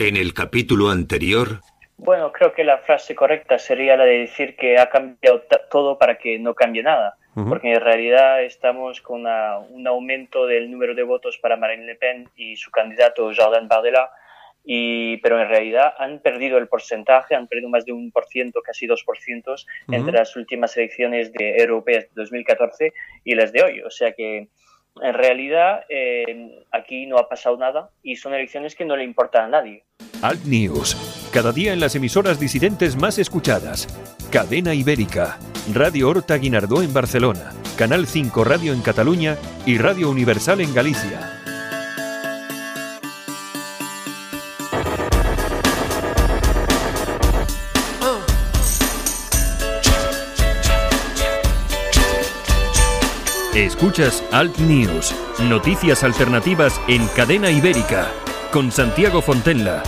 En el capítulo anterior... Bueno, creo que la frase correcta sería la de decir que ha cambiado todo para que no cambie nada, porque en realidad estamos con un aumento del número de votos para Marine Le Pen y su candidato Jordan Bardella, y, pero en realidad han perdido el porcentaje, han perdido más de un por ciento, casi dos por ciento, entre las últimas elecciones de europeas de 2014 y las de hoy. O sea que en realidad eh, aquí no ha pasado nada y son elecciones que no le importan a nadie. Alt News, cada día en las emisoras disidentes más escuchadas. Cadena Ibérica, Radio Horta Guinardó en Barcelona, Canal 5 Radio en Cataluña y Radio Universal en Galicia. Escuchas Alt News, noticias alternativas en cadena ibérica, con Santiago Fontenla.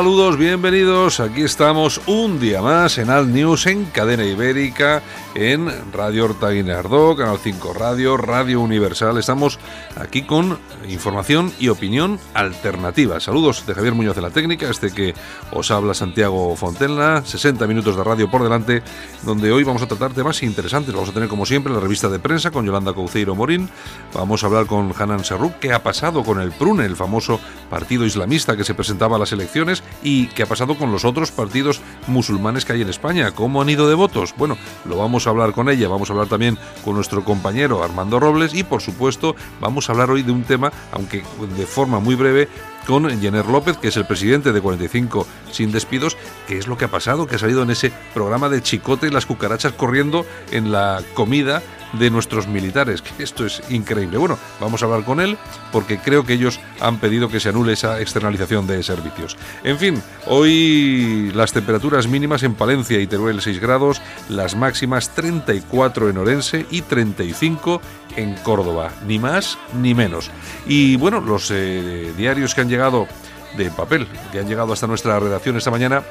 Saludos, bienvenidos. Aquí estamos un día más en Alt News en cadena ibérica, en Radio Horta Guinardó, Canal 5 Radio, Radio Universal. Estamos aquí con información y opinión alternativa. Saludos de Javier Muñoz de la Técnica, este que os habla Santiago Fontenla. 60 minutos de radio por delante, donde hoy vamos a tratar temas interesantes. Vamos a tener, como siempre, la revista de prensa con Yolanda Couceiro Morín. Vamos a hablar con Hanan Serruk, qué ha pasado con el PRUNE, el famoso partido islamista que se presentaba a las elecciones y qué ha pasado con los otros partidos musulmanes que hay en España. ¿Cómo han ido de votos? Bueno, lo vamos a hablar con ella, vamos a hablar también con nuestro compañero Armando Robles y por supuesto vamos a hablar hoy de un tema, aunque de forma muy breve, con Jenner López, que es el presidente de 45 sin despidos, qué es lo que ha pasado, que ha salido en ese programa de chicote y las cucarachas corriendo en la comida de nuestros militares, que esto es increíble. Bueno, vamos a hablar con él porque creo que ellos han pedido que se anule esa externalización de servicios. En fin, hoy las temperaturas mínimas en Palencia y Teruel 6 grados, las máximas 34 en Orense y 35 en Córdoba, ni más ni menos. Y bueno, los eh, diarios que han llegado de papel, que han llegado hasta nuestra redacción esta mañana,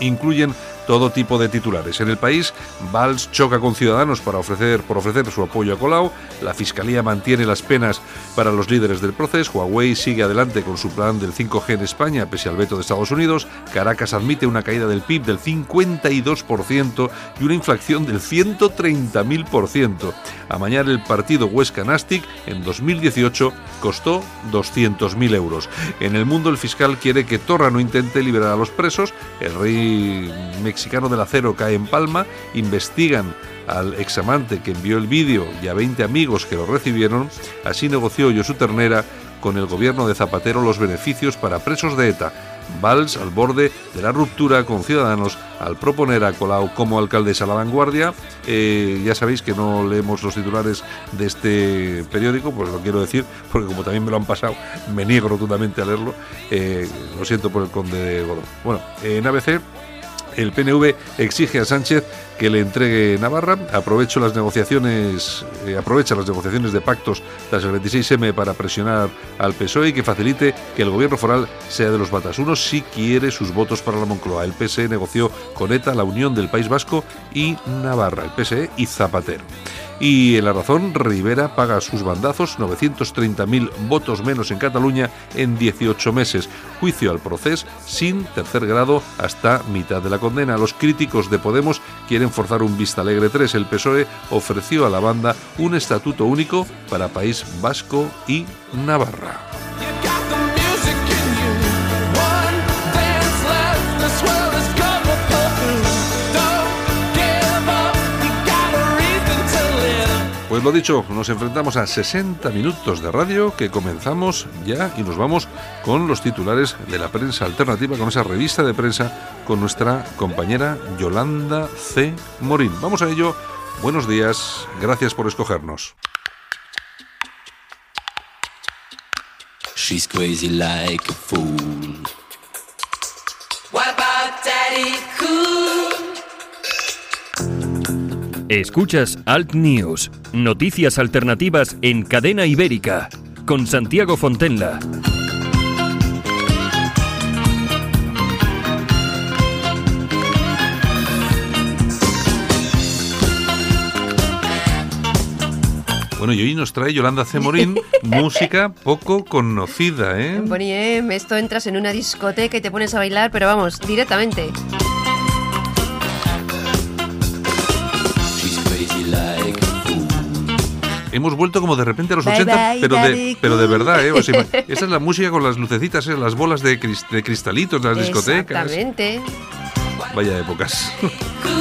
incluyen todo tipo de titulares. En el país, Valls choca con Ciudadanos para ofrecer, por ofrecer su apoyo a Colau, la Fiscalía mantiene las penas para los líderes del proceso, Huawei sigue adelante con su plan del 5G en España pese al veto de Estados Unidos, Caracas admite una caída del PIB del 52% y una inflación del 130.000%. Amañar el partido Huesca Nastic en 2018 costó 200.000 euros. En el mundo el fiscal quiere que Torra no intente liberar a los presos, el rey mexicano del acero cae en Palma, investigan al examante que envió el vídeo y a 20 amigos que lo recibieron, así negoció Josu Ternera con el gobierno de Zapatero los beneficios para presos de ETA. Valls al borde de la ruptura con Ciudadanos al proponer a Colau como alcaldesa a la vanguardia. Eh, ya sabéis que no leemos los titulares de este periódico, pues lo quiero decir, porque como también me lo han pasado, me niego rotundamente a leerlo. Eh, lo siento por el conde de Godón. Bueno, en ABC el PNV exige a Sánchez que le entregue Navarra. Aprovecho las negociaciones, eh, aprovecha las negociaciones de pactos tras el 26M para presionar al PSOE y que facilite que el gobierno foral sea de los batasunos si quiere sus votos para la Moncloa. El PSE negoció con ETA la unión del País Vasco y Navarra, el PSE y Zapatero. Y en la razón, Rivera paga sus bandazos, 930.000 votos menos en Cataluña en 18 meses. Juicio al proceso sin tercer grado hasta mitad de la condena. Los críticos de Podemos quieren forzar un Vista Alegre 3. El PSOE ofreció a la banda un estatuto único para País Vasco y Navarra. Pues lo dicho, nos enfrentamos a 60 minutos de radio que comenzamos ya y nos vamos con los titulares de la prensa alternativa, con esa revista de prensa con nuestra compañera Yolanda C. Morín. Vamos a ello. Buenos días, gracias por escogernos. She's crazy like a fool. What about Daddy Escuchas Alt News, noticias alternativas en cadena ibérica, con Santiago Fontenla. Bueno, y hoy nos trae Yolanda Cemorín música poco conocida, ¿eh? Bonnie M, esto entras en una discoteca y te pones a bailar, pero vamos, directamente. Hemos vuelto como de repente a los Bye, 80, bye, pero, de, pero de verdad, ¿eh? O sea, esa es la música con las lucecitas, ¿eh? las bolas de, cris- de cristalitos de las discotecas. Exactamente. Vaya épocas.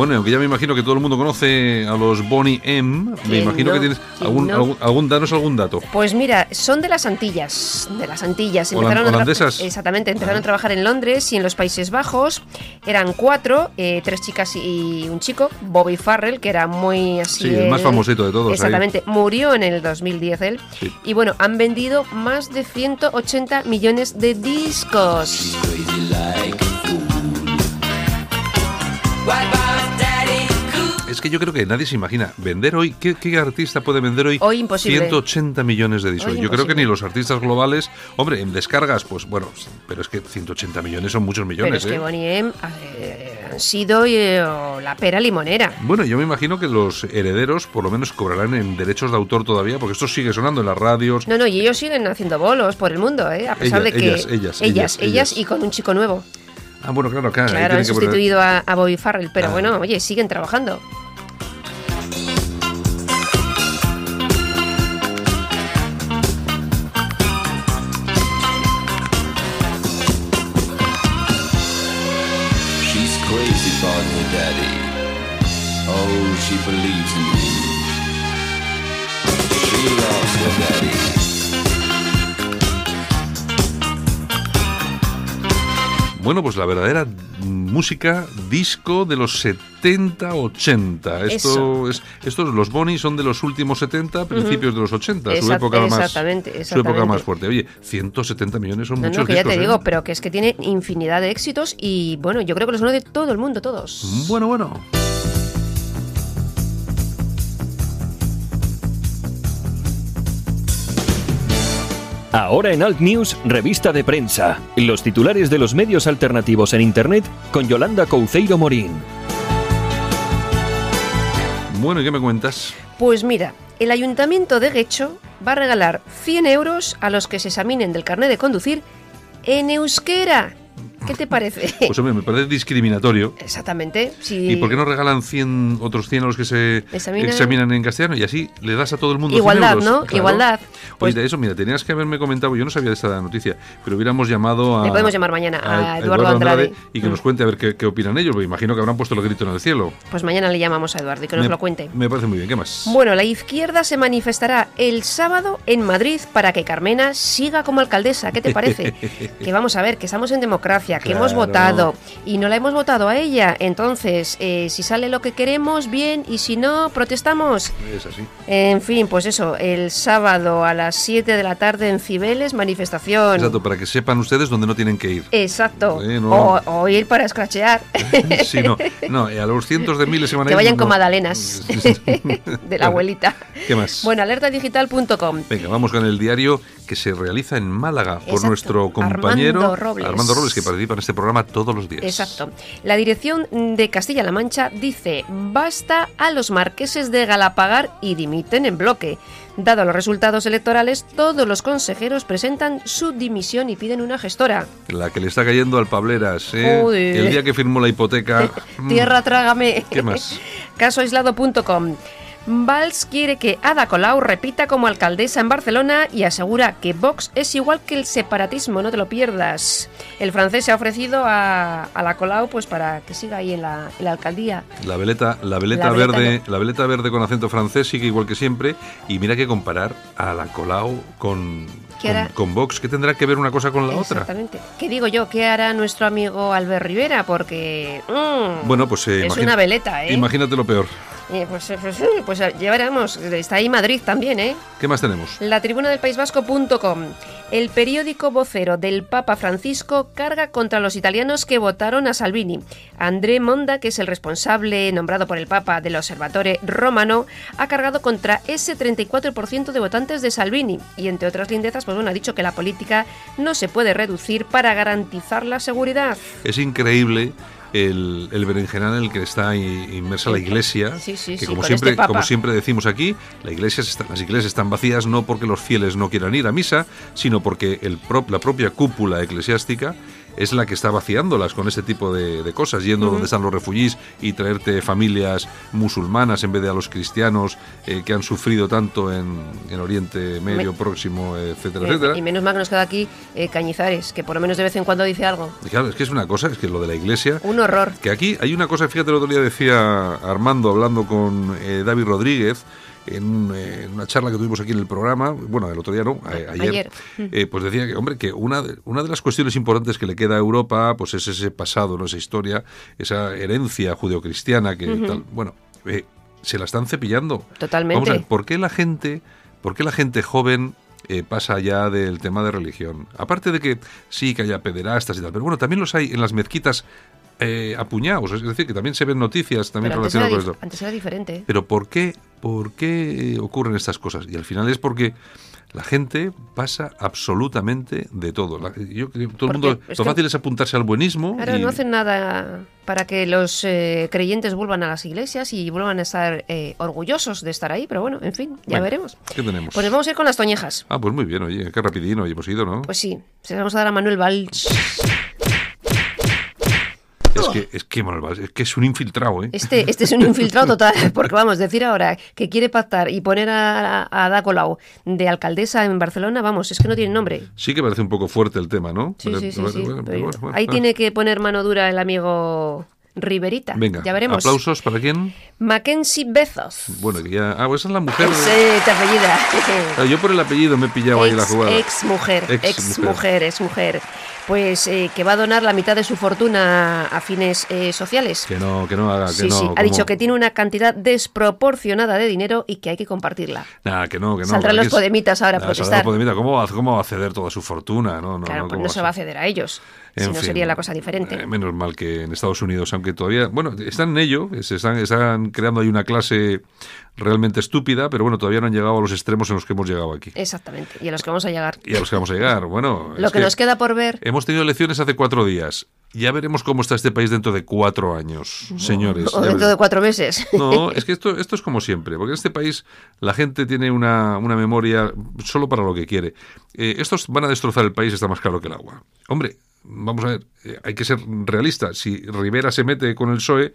Bueno, aunque ya me imagino que todo el mundo conoce a los Bonnie M, me ¿Quién imagino no? que tienes ¿Quién algún, no? algún, algún- danos algún dato. Pues mira, son de las Antillas, de las Antillas. A tra- holandesas. Exactamente, empezaron a trabajar en Londres y en los Países Bajos. Eran cuatro, eh, tres chicas y un chico, Bobby Farrell, que era muy así. Sí, el más famosito de todos ahí. Exactamente, murió en el 2010 él. Sí. Y bueno, han vendido más de 180 millones de discos. Es que yo creo que nadie se imagina vender hoy. ¿Qué, qué artista puede vender hoy, Hoy imposible. 180 millones de discos? Hoy yo creo que ni los artistas globales. Hombre, en descargas, pues bueno, pero es que 180 millones son muchos Pero millones. es que ¿eh? Bonnie M han sido eh, la pera limonera. Bueno, yo me imagino que los herederos por lo menos cobrarán en derechos de autor todavía, porque esto sigue sonando en las radios. No, no, y ellos siguen haciendo bolos por el mundo, ¿eh? A pesar Ella- de que. ellas, ellas, ellas, ellas, ellas. y con un chico nuevo. Ah, bueno, claro, ahí Claro, han poner- sustituido a, a Bobby Farrell, pero Ah. bueno, oye, siguen trabajando. Oh, she believes in him. She loves her daddy. Bueno, pues la verdadera música disco de los 70, 80. Esto Eso. es, estos, los Bonnie son de los últimos 70, principios de los 80, su Exact- época más, exactamente, su época exactamente. más fuerte. Oye, 170 millones son No, muchos no, que ya discos, te ¿eh? digo, pero que es que tiene infinidad de éxitos y bueno, yo creo que los uno de todo el mundo, todos. Bueno, bueno. Ahora en Alt News, revista de prensa. Los titulares de los medios alternativos en Internet con Yolanda Couceiro Morín. Bueno, ¿y qué me cuentas? Pues mira, el ayuntamiento de Guecho va a regalar 100 euros a los que se examinen del carnet de conducir en euskera. ¿Qué te parece? Pues hombre, me parece discriminatorio. Exactamente. Si ¿Y por qué no regalan 100, otros 100 a los que se Examinan- examinan en castellano? Y así le das a todo el mundo 100 Igualdad, euros? ¿no? Igualdad. Pues- Oye, de eso, mira, tenías que haberme comentado, yo no sabía de esta noticia, pero hubiéramos llamado a... Le podemos llamar mañana a Eduardo Andrade. y que nos Mm. cuente a ver qué, qué opinan ellos, porque imagino que habrán puesto el grito en el cielo. Pues mañana le llamamos a Eduardo y que nos me, lo cuente. Me parece muy bien, ¿qué más? Bueno, la izquierda se manifestará el sábado en Madrid para que Carmena siga como alcaldesa. ¿Qué te parece? que vamos a ver, que estamos en democracia, que hemos votado y no la hemos votado a ella. Entonces, eh, si sale lo que queremos, bien, y si no, protestamos. Es así. En fin, pues eso, el sábado a las 7 de la tarde en Cibeles, manifestación. Exacto, para que sepan ustedes dónde no tienen que ir. Exacto. O, o ir para escrachear. Sí, no, no, eh, a los cientos de miles se van a que ir, vayan no. con magdalenas de la abuelita. ¿Qué más? Bueno, alertadigital.com. Venga, vamos con el diario que se realiza en Málaga por nuestro compañero Armando Robles. Armando Robles, que participa en este programa todos los días. Exacto. La dirección de Castilla-La Mancha dice, basta a los marqueses de Galapagar y dimiten en bloque. Dado los resultados electorales, todos los consejeros presentan su dimisión y piden una gestora. La que le está cayendo al Pableras, ¿eh? El día que firmó la hipoteca. mm, Tierra, trágame. ¿Qué más? Casoaislado.com. Valls quiere que Ada Colau repita como alcaldesa en Barcelona y asegura que Vox es igual que el separatismo, no te lo pierdas. El francés se ha ofrecido a, a la Colau pues para que siga ahí en la, en la alcaldía. La veleta, la veleta La veleta verde, la veleta verde con acento francés sigue igual que siempre. Y mira que comparar a la Colau con, ¿Qué con, con Vox, ¿qué tendrá que ver una cosa con la otra? Exactamente. ¿Qué digo yo? ¿Qué hará nuestro amigo Albert Rivera? Porque mm, Bueno, pues eh, es imagina- una veleta, ¿eh? Imagínate lo peor. Eh, pues, eh, pues, eh, pues, eh, ya veremos. Está ahí Madrid también, ¿eh? ¿Qué más tenemos? La tribuna del País Vasco.com. El periódico vocero del Papa Francisco carga contra los italianos que votaron a Salvini. André Monda, que es el responsable nombrado por el Papa del Observatore Romano, ha cargado contra ese 34% de votantes de Salvini. Y entre otras lindezas, pues bueno, ha dicho que la política no se puede reducir para garantizar la seguridad. Es increíble el, el berenjenal en el que está inmersa la iglesia, Sí, sí, que como siempre, este papa. como siempre decimos aquí, la iglesia está- las iglesias están vacías no porque los fieles no quieran ir a misa, sino porque el la propia cúpula eclesiástica es la que está vaciándolas con este tipo de, de cosas, yendo donde están los refugiés y traerte familias musulmanas en vez de a los cristianos eh, que han sufrido tanto en, en Oriente Medio, Me- Próximo, etcétera, Eh, etcétera. y menos mal que nos queda aquí eh, Cañizares, que por lo menos de vez en cuando dice algo. Y Claro, es que es una cosa, es que lo de la iglesia Un horror. Que aquí hay una cosa, fíjate, el otro día decía Armando hablando con David Rodríguez en, eh, en una charla que tuvimos aquí en el programa, bueno, el otro día no, a- ayer, eh, pues decía que, hombre, que una de, una de las cuestiones importantes que le queda a Europa, pues es ese pasado, ¿no? esa historia, esa herencia judeocristiana que tal, bueno, eh, se la están cepillando. Totalmente. Vamos a ver, ¿por qué la gente, por qué la gente joven eh, pasa ya del tema de religión? Aparte de que sí que haya pederastas y tal, pero bueno, también los hay en las mezquitas eh, apuñados, es decir, que también se ven noticias también Pero relacionadas con esto. antes era diferente. Pero ¿por qué, por qué eh, ocurren estas cosas? Y al final es porque la gente pasa absolutamente de todo. La- yo todo el Porque mundo, es lo fácil es apuntarse al buenismo. Ahora y- no hacen nada para que los eh, creyentes vuelvan a las iglesias y vuelvan a estar eh, orgullosos de estar ahí, pero bueno, en fin, ya Venga, veremos. ¿Qué tenemos? Pues vamos a ir con las toñejas. Ah, pues muy bien, oye, qué rapidino hemos ido, ¿no? Pues sí, se vamos a dar a Manuel Valls. Es que es que, es que es un infiltrado, ¿eh? Este, este es un infiltrado total, porque vamos, decir ahora que quiere pactar y poner a, a Ada Colau de alcaldesa en Barcelona, vamos, es que no tiene nombre. Sí que parece un poco fuerte el tema, ¿no? Sí, sí, sí, bueno, bueno, ahí bueno. tiene que poner mano dura el amigo Riverita. Venga, ya veremos. aplausos para quién. Mackenzie Bezos. Bueno, que ya. Ah, pues esa es la mujer. de- Sí, te apellida. Ah, yo por el apellido me he pillado ahí la ex, jugada. ex mujer, Ex ex, mujer. mujer, ex mujer. Pues eh, que va a donar la mitad de su fortuna a fines eh, sociales. Que no, que no haga, que Sí, no. sí, ha como- dicho que tiene una cantidad desproporcionada de dinero y que hay que compartirla. Nah, que no, que no. Saldrán los podemitas ahora a Nah, protestar. ¿Cómo, va, ¿Cómo va a ceder toda su fortuna? No, no, claro, no, pues ¿cómo no va se va a ceder a ellos. En si no sería la cosa diferente. eh, menos mal que en Estados Unidos, aunque todavía, bueno, están en ello, se están, están creando ahí una clase realmente estúpida, pero bueno, todavía no han llegado a los extremos en los que hemos llegado aquí. Exactamente. Y a los que vamos a llegar. Y a los que vamos a llegar, bueno. Lo que, nos queda por ver. Hemos tenido elecciones hace cuatro días. Ya veremos cómo está este país dentro de cuatro años, señores. O dentro de cuatro meses. No, es que esto, esto es como siempre, porque en este país la gente tiene una, una memoria solo para lo que quiere. Eh, estos van a destrozar el país, está más claro que el agua. Hombre, vamos a ver, eh, hay que ser realista. Si Rivera se mete con el PSOE,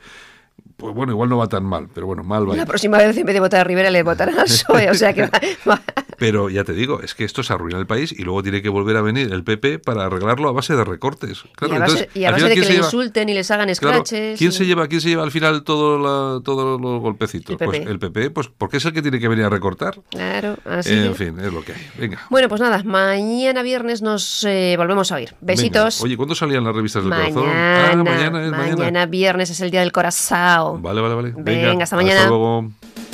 pues bueno, igual no va tan mal, pero bueno, mal va. a La ir. próxima vez en vez de votar a Rivera le votarán al PSOE. O sea que va- va- Pero ya te digo, es que esto es arruinar el país y luego tiene que volver a venir el PP para arreglarlo a base de recortes. Claro, y a base, entonces, y a al base final, de ¿quién que se le lleva? insulten y les hagan Claro, scratches. ¿quién y- se lleva, quién se lleva al final todo todos los golpecitos? El PP. Pues el PP, pues porque es el que tiene que venir a recortar. Claro, así. en que- fin, es lo que hay. Venga. Bueno, pues nada, mañana viernes nos eh, volvemos a oír. Besitos. Venga. Oye, ¿cuándo salían las revistas del mañana, corazón? Ah, mañana es mañana. viernes es el día del corazón. Vale, vale, vale. Venga, hasta mañana. luego.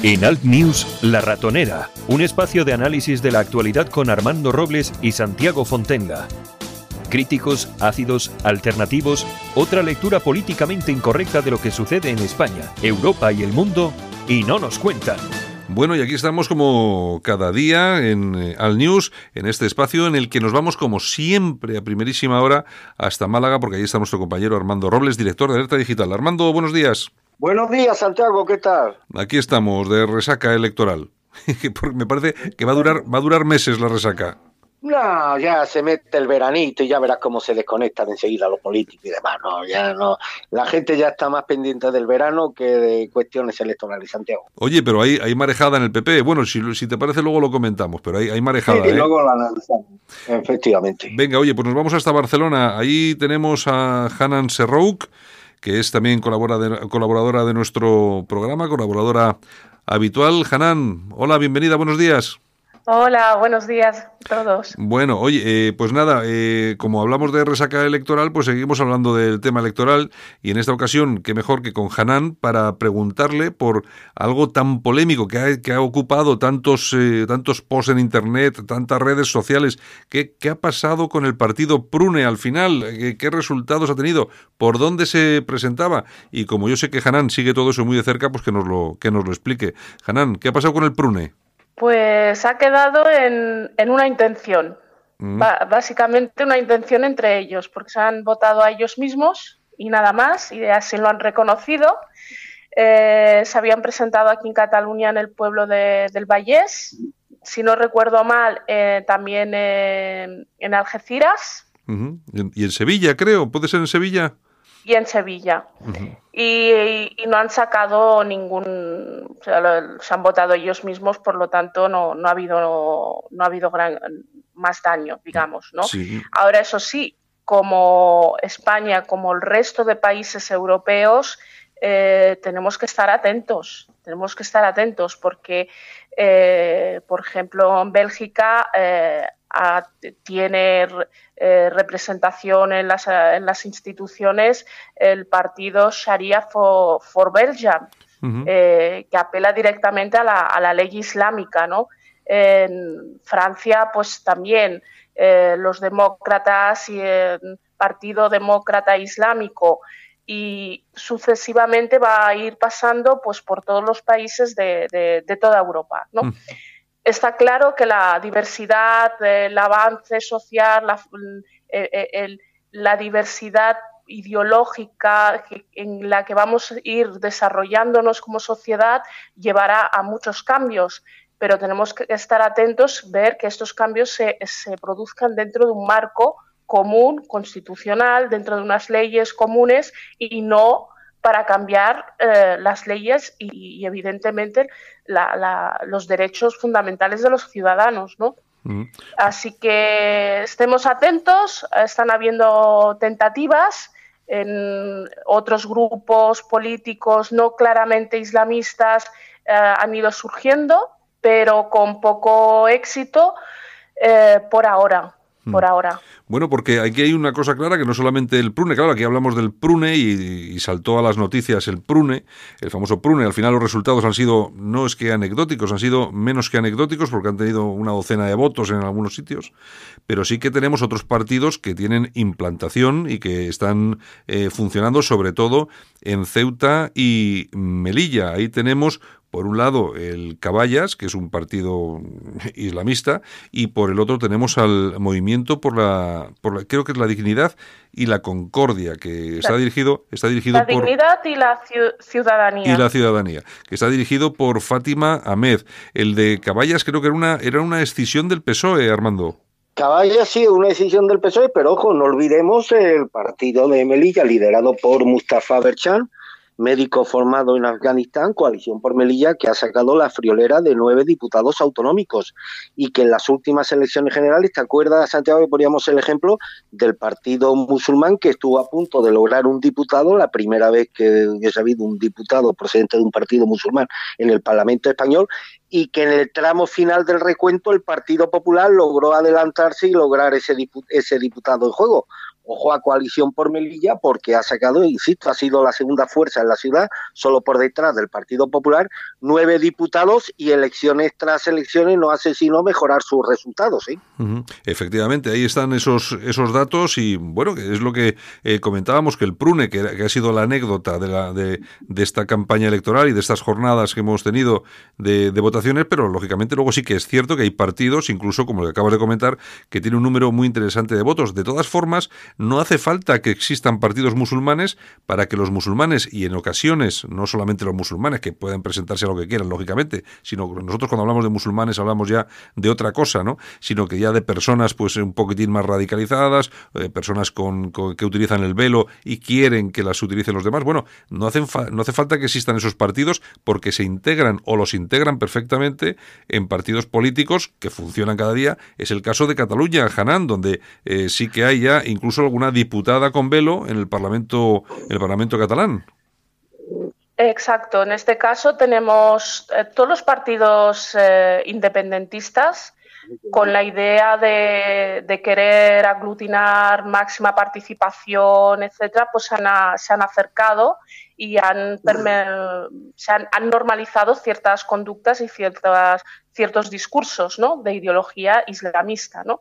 En Alt News, La Ratonera, un espacio de análisis de la actualidad con Armando Robles y Santiago Fontenga. Críticos, ácidos, alternativos, otra lectura políticamente incorrecta de lo que sucede en España, Europa y el mundo, y no nos cuentan. Bueno, y aquí estamos como cada día en eh, Al News, en este espacio en el que nos vamos como siempre a primerísima hora hasta Málaga, porque ahí está nuestro compañero Armando Robles, director de Alerta Digital. Armando, buenos días. Buenos días, Santiago, ¿qué tal? Aquí estamos, de resaca electoral. Me parece que va a durar, va a durar meses la resaca. No, ya se mete el veranito y ya verás cómo se desconectan enseguida los políticos y demás. No, ya no. La gente ya está más pendiente del verano que de cuestiones electorales, Santiago. Oye, pero hay, hay marejada en el PP. Bueno, si, si te parece, luego lo comentamos, pero hay, hay marejada. Sí, ¿eh? luego lo analizamos. Efectivamente. Venga, oye, pues nos vamos hasta Barcelona. Ahí tenemos a Hanan Serrouk, que es también colabora colaboradora de nuestro programa, colaboradora habitual. Hanan, hola, bienvenida, buenos días. Hola, buenos días a todos. Bueno, oye, eh, pues nada, eh, como hablamos de resaca electoral, pues seguimos hablando del tema electoral y en esta ocasión, qué mejor que con Hanan para preguntarle por algo tan polémico que ha, ocupado tantos, eh, tantos posts en Internet, tantas redes sociales. ¿Qué, ¿Qué, ha pasado con el partido Prune al final? ¿Qué, ¿Qué, resultados ha tenido? ¿Por dónde se presentaba? Y como yo sé que Hanan sigue todo eso muy de cerca, pues que nos lo, que nos lo explique. Hanan, ¿qué ha pasado con el Prune? Pues ha quedado en, en una intención, mm. básicamente una intención entre ellos, porque se han votado a ellos mismos y nada más, y así lo han reconocido. Eh, se habían presentado aquí en Cataluña, en el pueblo de, del Vallés, si no recuerdo mal, eh, también eh, en Algeciras. Uh -huh. Y en Sevilla, creo, ¿puede ser en Sevilla? Y en Sevilla. Uh -huh. y, y, no han sacado ningún, o sea, lo, se han votado ellos mismos, por lo tanto no, no ha habido, no, no ha habido gran, más daño, digamos. ¿no? Sí. Ahora, eso sí, como España, como el resto de países europeos, eh, tenemos que estar atentos, tenemos que estar atentos porque, eh, por ejemplo, en Bélgica eh, a, tiene eh, representación en las, en las, instituciones el partido Sharia for, for Belgium, uh -huh. eh, que apela directamente a la, a la, ley islámica. ¿no? En Francia, pues también eh, los demócratas y el Partido Demócrata Islámico y sucesivamente va a ir pasando pues, por todos los países de, de, de toda Europa. ¿no? Uh -huh está claro que la diversidad, el avance social, la, diversidad ideológica en la que vamos a ir desarrollándonos como sociedad llevará a muchos cambios, pero tenemos que estar atentos, ver que estos cambios se produzcan dentro de un marco común, constitucional, dentro de unas leyes comunes y no para cambiar eh, las leyes y, y evidentemente la, la, los derechos fundamentales de los ciudadanos, ¿no? Mm. Así que estemos atentos, están habiendo tentativas en otros grupos políticos no claramente islamistas eh, han ido surgiendo, pero con poco éxito eh, por ahora por ahora. Bueno, porque aquí hay una cosa clara que no solamente el prune, claro, aquí hablamos del prune y, y, saltó a las noticias el prune, el famoso prune, al final los resultados han sido, no es que anecdóticos, han sido menos que anecdóticos porque han tenido una docena de votos en algunos sitios, pero sí que tenemos otros partidos que tienen implantación y que están eh, funcionando sobre todo en Ceuta y Melilla. Ahí tenemos por un lado el Caballas, que es un partido islamista, y por el otro tenemos al movimiento por la, por la creo que es la dignidad y la concordia, que está dirigido, está dirigido la por dignidad y la ciudadanía. Y la ciudadanía, que está dirigido por Fátima Ahmed. El de Caballas creo que era una, era una escisión del PSOE, Armando. Caballas sí, una decisión del PSOE, pero ojo, no olvidemos el partido de Melilla, liderado por Mustafa Berchan, médico formado en Afganistán, Coalición por Melilla, que ha sacado la friolera de nueve diputados autonómicos y que en las últimas elecciones generales, ¿te acuerdas, Santiago, que poníamos el ejemplo del partido musulmán que estuvo a punto de lograr un diputado, la primera vez que hubiese habido un diputado procedente de un partido musulmán en el Parlamento español, y que en el tramo final del recuento el Partido Popular logró adelantarse y lograr ese diputado en juego ojo a coalición por Melilla porque ha sacado, insisto, ha sido la segunda fuerza en la ciudad, solo por detrás del Partido Popular, nueve diputados y elecciones tras elecciones no hace sino mejorar sus resultados. ¿sí? Uh -huh. Efectivamente, ahí están esos, esos datos y bueno, es lo que eh, comentábamos, que el PRUNE, que, que, ha sido la anécdota de, la, de, de, esta campaña electoral y de estas jornadas que hemos tenido de, de votaciones, pero lógicamente luego sí que es cierto que hay partidos, incluso como lo que acabas de comentar, que tiene un número muy interesante de votos. De todas formas, no hace falta que existan partidos musulmanes para que los musulmanes, y en ocasiones, no solamente los musulmanes, que pueden presentarse a lo que quieran, lógicamente, sino nosotros cuando hablamos de musulmanes hablamos ya de otra cosa, ¿no? Sino que ya de personas pues un poquitín más radicalizadas, eh, personas con, que utilizan el velo y quieren que las utilicen los demás. Bueno, no, hacen no hace falta que existan esos partidos porque se integran o los integran perfectamente en partidos políticos que funcionan cada día. Es el caso de Cataluña, Hanan, donde eh, sí que hay ya incluso alguna diputada con velo en el Parlamento, en el Parlamento catalán. Exacto. En este caso tenemos eh, todos los partidos eh, independentistas con la idea de, querer aglutinar máxima participación, etcétera, pues se han acercado y han, se han, normalizado ciertas conductas y ciertas, ciertos discursos ¿no? de ideología islamista. ¿no?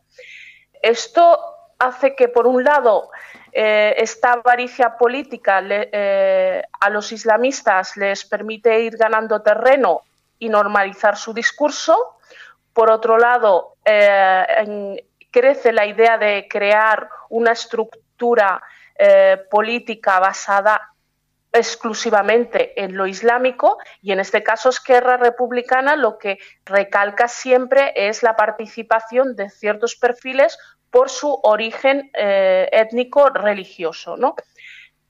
Esto hace que, por un lado, eh, esta avaricia política eh, a los islamistas les permite ir ganando terreno y normalizar su discurso. Por otro lado, eh, crece la idea de crear una estructura política basada exclusivamente en lo islámico y en este caso Esquerra Republicana lo que recalca siempre es la participación de ciertos perfiles por su origen eh, étnico religioso. ¿no?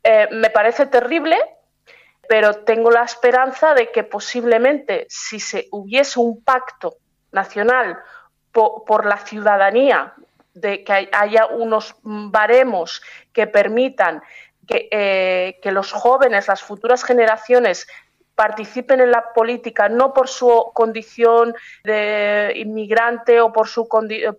Eh, me parece terrible, pero tengo la esperanza de que posiblemente si se hubiese un pacto nacional por, la ciudadanía, de que haya unos baremos que permitan que, eh, que, los jóvenes, las futuras generaciones, participen en la política no por su condición de inmigrante o por su,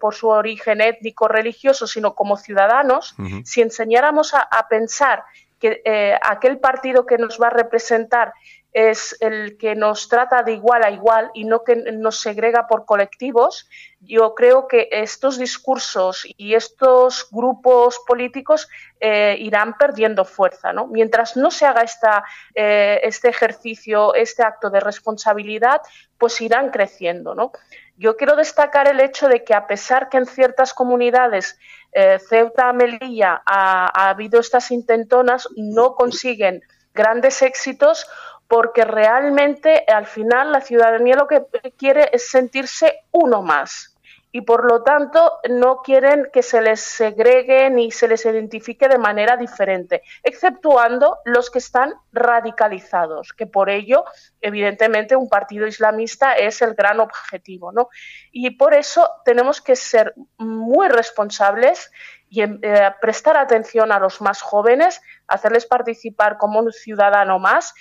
por su origen étnico religioso, sino como ciudadanos, si enseñáramos a, pensar que eh, aquel partido que nos va a representar es el que nos trata de igual a igual y no que nos segrega por colectivos, yo creo que estos discursos y estos grupos políticos eh, irán perdiendo fuerza. ¿no? Mientras no se haga esta, eh, este ejercicio, este acto de responsabilidad, pues irán creciendo. ¿no? Yo quiero destacar el hecho de que a pesar que en ciertas comunidades eh, Ceuta, Melilla, ha, ha habido estas intentonas, no consiguen grandes éxitos porque realmente al final la ciudadanía lo que quiere es sentirse uno más y por lo tanto no quieren que se les segregue ni se les identifique de manera diferente, exceptuando los que están radicalizados, que por ello, evidentemente, un partido islamista es el gran objetivo. ¿no? Y por eso tenemos que ser muy responsables y eh, prestar atención a los más jóvenes, hacerles participar como un ciudadano más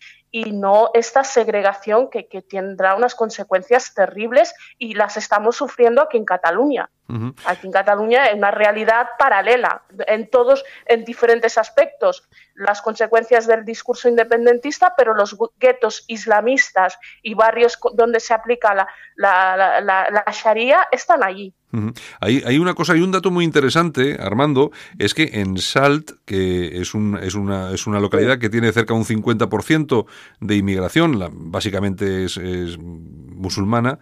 y no esta segregación que, tendrá unas consecuencias terribles y las estamos sufriendo aquí en Cataluña. Aquí en Cataluña es una realidad paralela en todos, en diferentes aspectos. Las consecuencias del discurso independentista, pero los guetos islamistas y barrios donde se aplica la, la, la Sharia están allí. hay, una cosa, hay un dato muy interesante, Armando, es que en Salt, que es, un, es, una, es una localidad que tiene cerca de un 50% de inmigración, básicamente es, es, musulmana,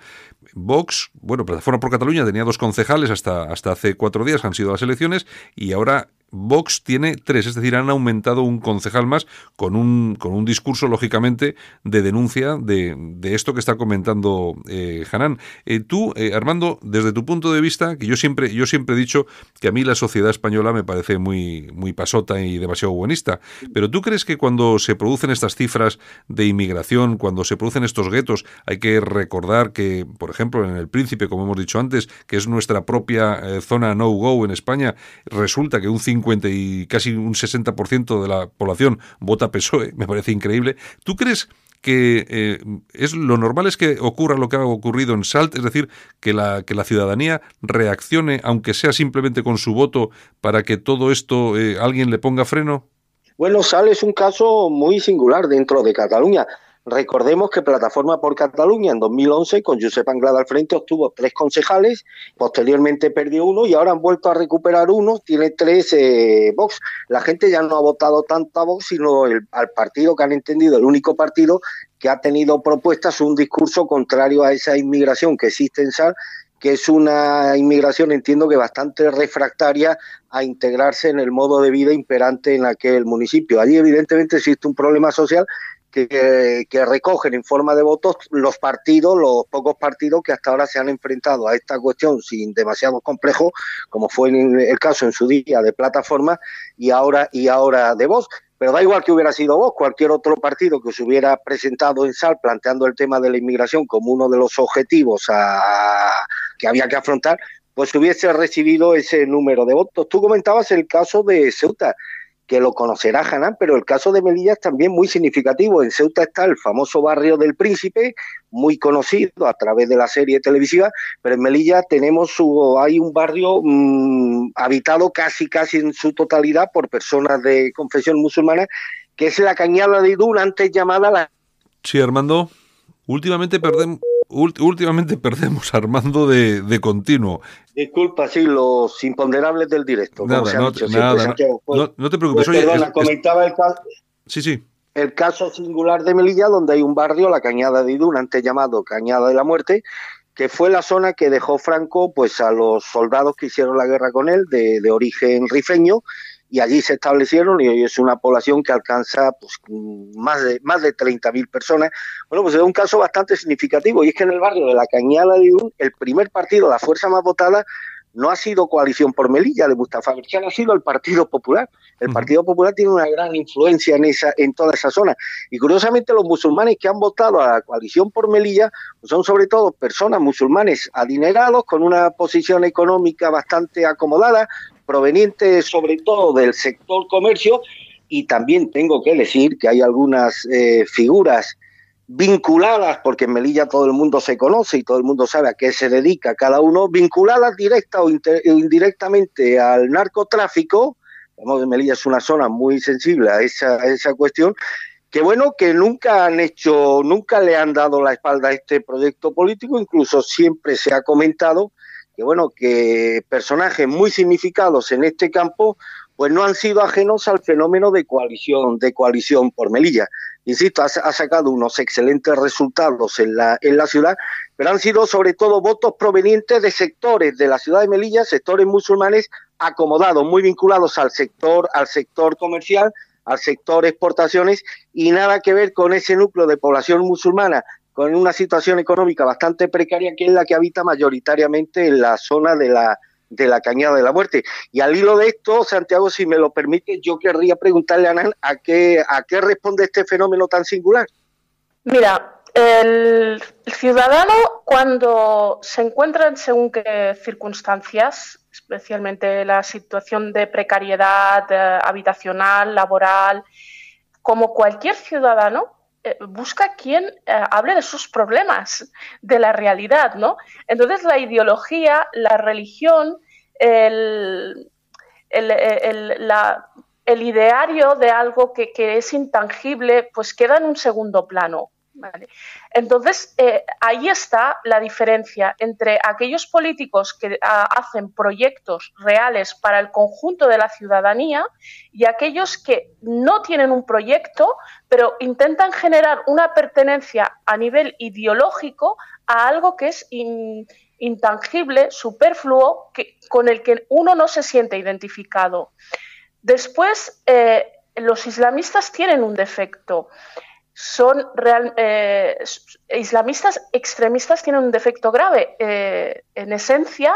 Vox, bueno, Plataforma por Cataluña tenía dos concejales hasta, hasta hace cuatro días, han sido las elecciones, y ahora Vox tiene tres, es decir, han aumentado un concejal más con un, con un discurso, lógicamente, de denuncia de, de esto que está comentando eh, Hanan. Eh, tú, eh, Armando, desde tu punto de vista, que yo siempre, yo siempre he dicho que a mí la sociedad española me parece muy, muy pasota y demasiado buenista, pero ¿tú crees que cuando se producen estas cifras de inmigración, cuando se producen estos guetos, hay que recordar que, por ejemplo, en El Príncipe, como hemos dicho antes, que es nuestra propia eh, zona no-go en España, resulta que un 50 y casi un 60% de la población vota PSOE, me parece increíble. ¿Tú crees que eh, es lo normal es que ocurra lo que ha ocurrido en Salt, es decir, que la, que la ciudadanía reaccione, aunque sea simplemente con su voto, para que todo esto eh, alguien le ponga freno? Bueno, Salt es un caso muy singular dentro de Cataluña. Recordemos que Plataforma por Cataluña en 2011, con Josep Anglada al frente, obtuvo tres concejales, posteriormente perdió uno y ahora han vuelto a recuperar uno, tiene tres eh, Vox. La gente ya no ha votado tanto a Vox, sino al partido que han entendido, el único partido que ha tenido propuestas, un discurso contrario a esa inmigración que existe en SAR que es una inmigración, entiendo que bastante refractaria a integrarse en el modo de vida imperante en aquel municipio. Allí evidentemente existe un problema social que, recogen en forma de votos los partidos, los pocos partidos que hasta ahora se han enfrentado a esta cuestión sin demasiado complejo, como fue el caso en su día de plataforma y ahora y ahora de voz. Pero da igual que hubiera sido vos, cualquier otro partido que se hubiera presentado en SAL planteando el tema de la inmigración como uno de los objetivos que había que afrontar, pues hubiese recibido ese número de votos. Tú comentabas el caso de Ceuta que lo conocerá Hanan, pero el caso de Melilla es también muy significativo. En Ceuta está el famoso barrio del Príncipe, muy conocido a través de la serie televisiva, pero en Melilla tenemos su, hay un barrio mm, habitado casi casi en su totalidad por personas de confesión musulmana, que es la Cañada de Idún, antes llamada la... Sí, Armando, últimamente perdemos últimamente perdemos Armando de, de, continuo. Disculpa, sí, los imponderables del directo. Nada, no, nada, no, no, te preocupes. Pues, perdona, comentaba el caso. Sí, sí. El caso singular de Melilla, donde hay un barrio, la Cañada de Idún, antes llamado Cañada de la Muerte, que fue la zona que dejó Franco pues a los soldados que hicieron la guerra con él, de, de origen rifeño, y allí se establecieron y hoy es una población que alcanza pues, más de más de 30.000 personas. Bueno, pues es un caso bastante significativo y es que en el barrio de la Cañada de Irún, el primer partido, la fuerza más votada, no ha sido coalición por Melilla de Mustafa Berchan, ha sido el Partido Popular. El Partido Popular tiene una gran influencia en esa en toda esa zona. Y curiosamente los musulmanes que han votado a la coalición por Melilla pues son sobre todo personas musulmanes adinerados con una posición económica bastante acomodada, proveniente sobre todo del sector comercio y también tengo que decir que hay algunas eh, figuras vinculadas, porque en Melilla todo el mundo se conoce y todo el mundo sabe a qué se dedica cada uno, vinculadas directa o, indirectamente al narcotráfico, vamos, Melilla es una zona muy sensible a esa, a esa cuestión, que bueno, que nunca han hecho, nunca le han dado la espalda a este proyecto político, incluso siempre se ha comentado que bueno, que personajes muy significados en este campo, pues no han sido ajenos al fenómeno de coalición, de coalición por Melilla. Insisto, ha, ha, sacado unos excelentes resultados en la, en la ciudad, pero han sido sobre todo votos provenientes de sectores de la ciudad de Melilla, sectores musulmanes acomodados, muy vinculados al sector, al sector comercial, al sector exportaciones y nada que ver con ese núcleo de población musulmana con una situación económica bastante precaria, que es la que habita mayoritariamente en la zona de la, de la Cañada de la Muerte. Y al hilo de esto, Santiago, si me lo permite, yo querría preguntarle a Nan a qué, a qué responde este fenómeno tan singular. Mira, el ciudadano cuando se encuentra en según qué circunstancias, especialmente la situación de precariedad eh, habitacional, laboral, como cualquier ciudadano, eh, busca quien eh, hable de sus problemas, de la realidad, ¿no? Entonces la ideología, la religión, el, el, el, el ideario de algo que, que, es intangible, pues queda en un segundo plano. Entonces, eh, ahí está la diferencia entre aquellos políticos que a, hacen proyectos reales para el conjunto de la ciudadanía y aquellos que no tienen un proyecto, pero intentan generar una pertenencia a nivel ideológico a algo que es in, intangible, superfluo, con el que uno no se siente identificado. Después, eh, los islamistas tienen un defecto son real, eh, islamistas extremistas tienen un defecto grave. Eh, en esencia,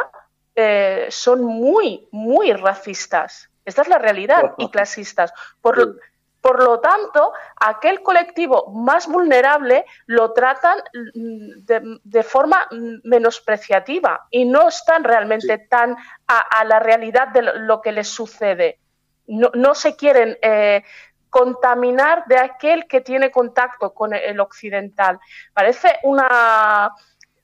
eh, son muy, muy racistas. Esta es la realidad, y clasistas. Por, por lo tanto, aquel colectivo más vulnerable lo tratan de, de forma menospreciativa y no están realmente sí. tan a, a, la realidad de lo, que les sucede. No, no se quieren eh, contaminar de aquel que tiene contacto con el occidental. Parece una,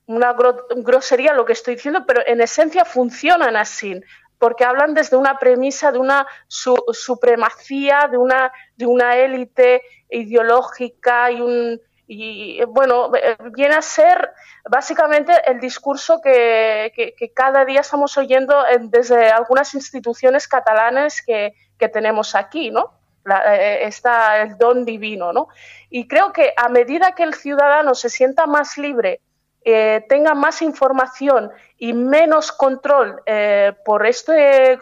una grosería lo que estoy diciendo, pero en esencia funcionan así, porque hablan desde una premisa de una su, supremacía, de una, de una élite ideológica y un, y bueno, viene a ser básicamente el discurso que, que, cada día estamos oyendo desde algunas instituciones catalanas que, que tenemos aquí, ¿no? La, eh, está el don divino, ¿no? Y creo que a medida que el ciudadano se sienta más libre eh, tenga más información y menos control eh, por este,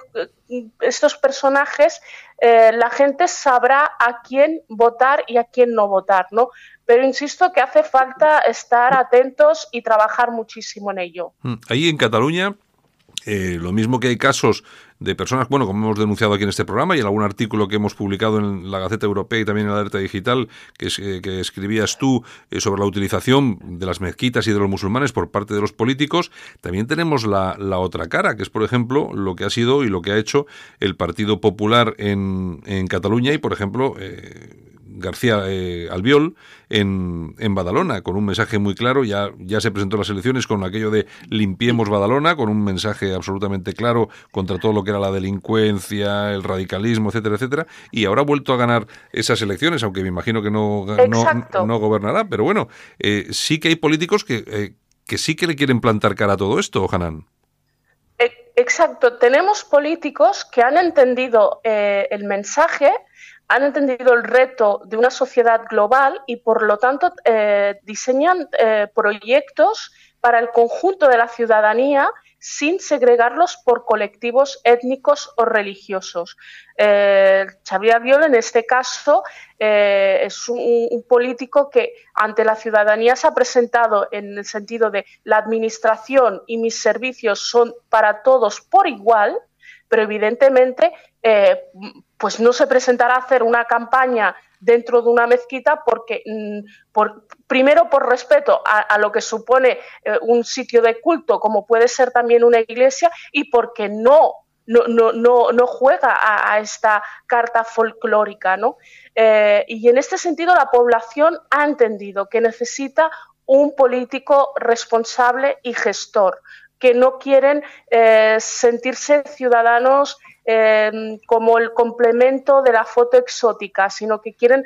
estos personajes, la gente sabrá a quién votar y a quién no votar, ¿no? Pero insisto que hace falta estar atentos y trabajar muchísimo en ello. Mm, ahí en Cataluña, lo mismo que hay casos de personas, bueno, como hemos denunciado aquí en este programa y en algún artículo que hemos publicado en la Gaceta Europea y también en la Alerta Digital, que, eh, que escribías tú eh, sobre la utilización de las mezquitas y de los musulmanes por parte de los políticos, también tenemos la, la otra cara, que es, por ejemplo, lo que ha sido y lo que ha hecho el Partido Popular en, en Cataluña y, por ejemplo, eh, García eh, Albiol en, en, Badalona, con un mensaje muy claro. Ya, ya se presentó las elecciones con aquello de limpiemos Badalona, con un mensaje absolutamente claro contra todo lo que era la delincuencia, el radicalismo, etcétera, etcétera. Y ahora ha vuelto a ganar esas elecciones, aunque me imagino que no, no, gobernará. Pero bueno, eh, sí que hay políticos que, eh, que sí que le quieren plantar cara a todo esto, Hanan. Exacto, tenemos políticos que han entendido el mensaje han entendido el reto de una sociedad global y por lo tanto eh, diseñan eh, proyectos para el conjunto de la ciudadanía sin segregarlos por colectivos étnicos o religiosos. Eh, Xavier Viol, en este caso, es un, político que ante la ciudadanía se ha presentado en el sentido de la administración y mis servicios son para todos por igual, pero evidentemente pues no se presentará a hacer una campaña dentro de una mezquita porque mm, primero por respeto a, lo que supone eh, un sitio de culto como puede ser también una iglesia y porque no no, no, no, juega a, esta carta folclórica. ¿no? Eh, y en este sentido la población ha entendido que necesita un político responsable y gestor, que no quieren eh, sentirse ciudadanos eh, como el complemento de la foto exótica, sino que quieren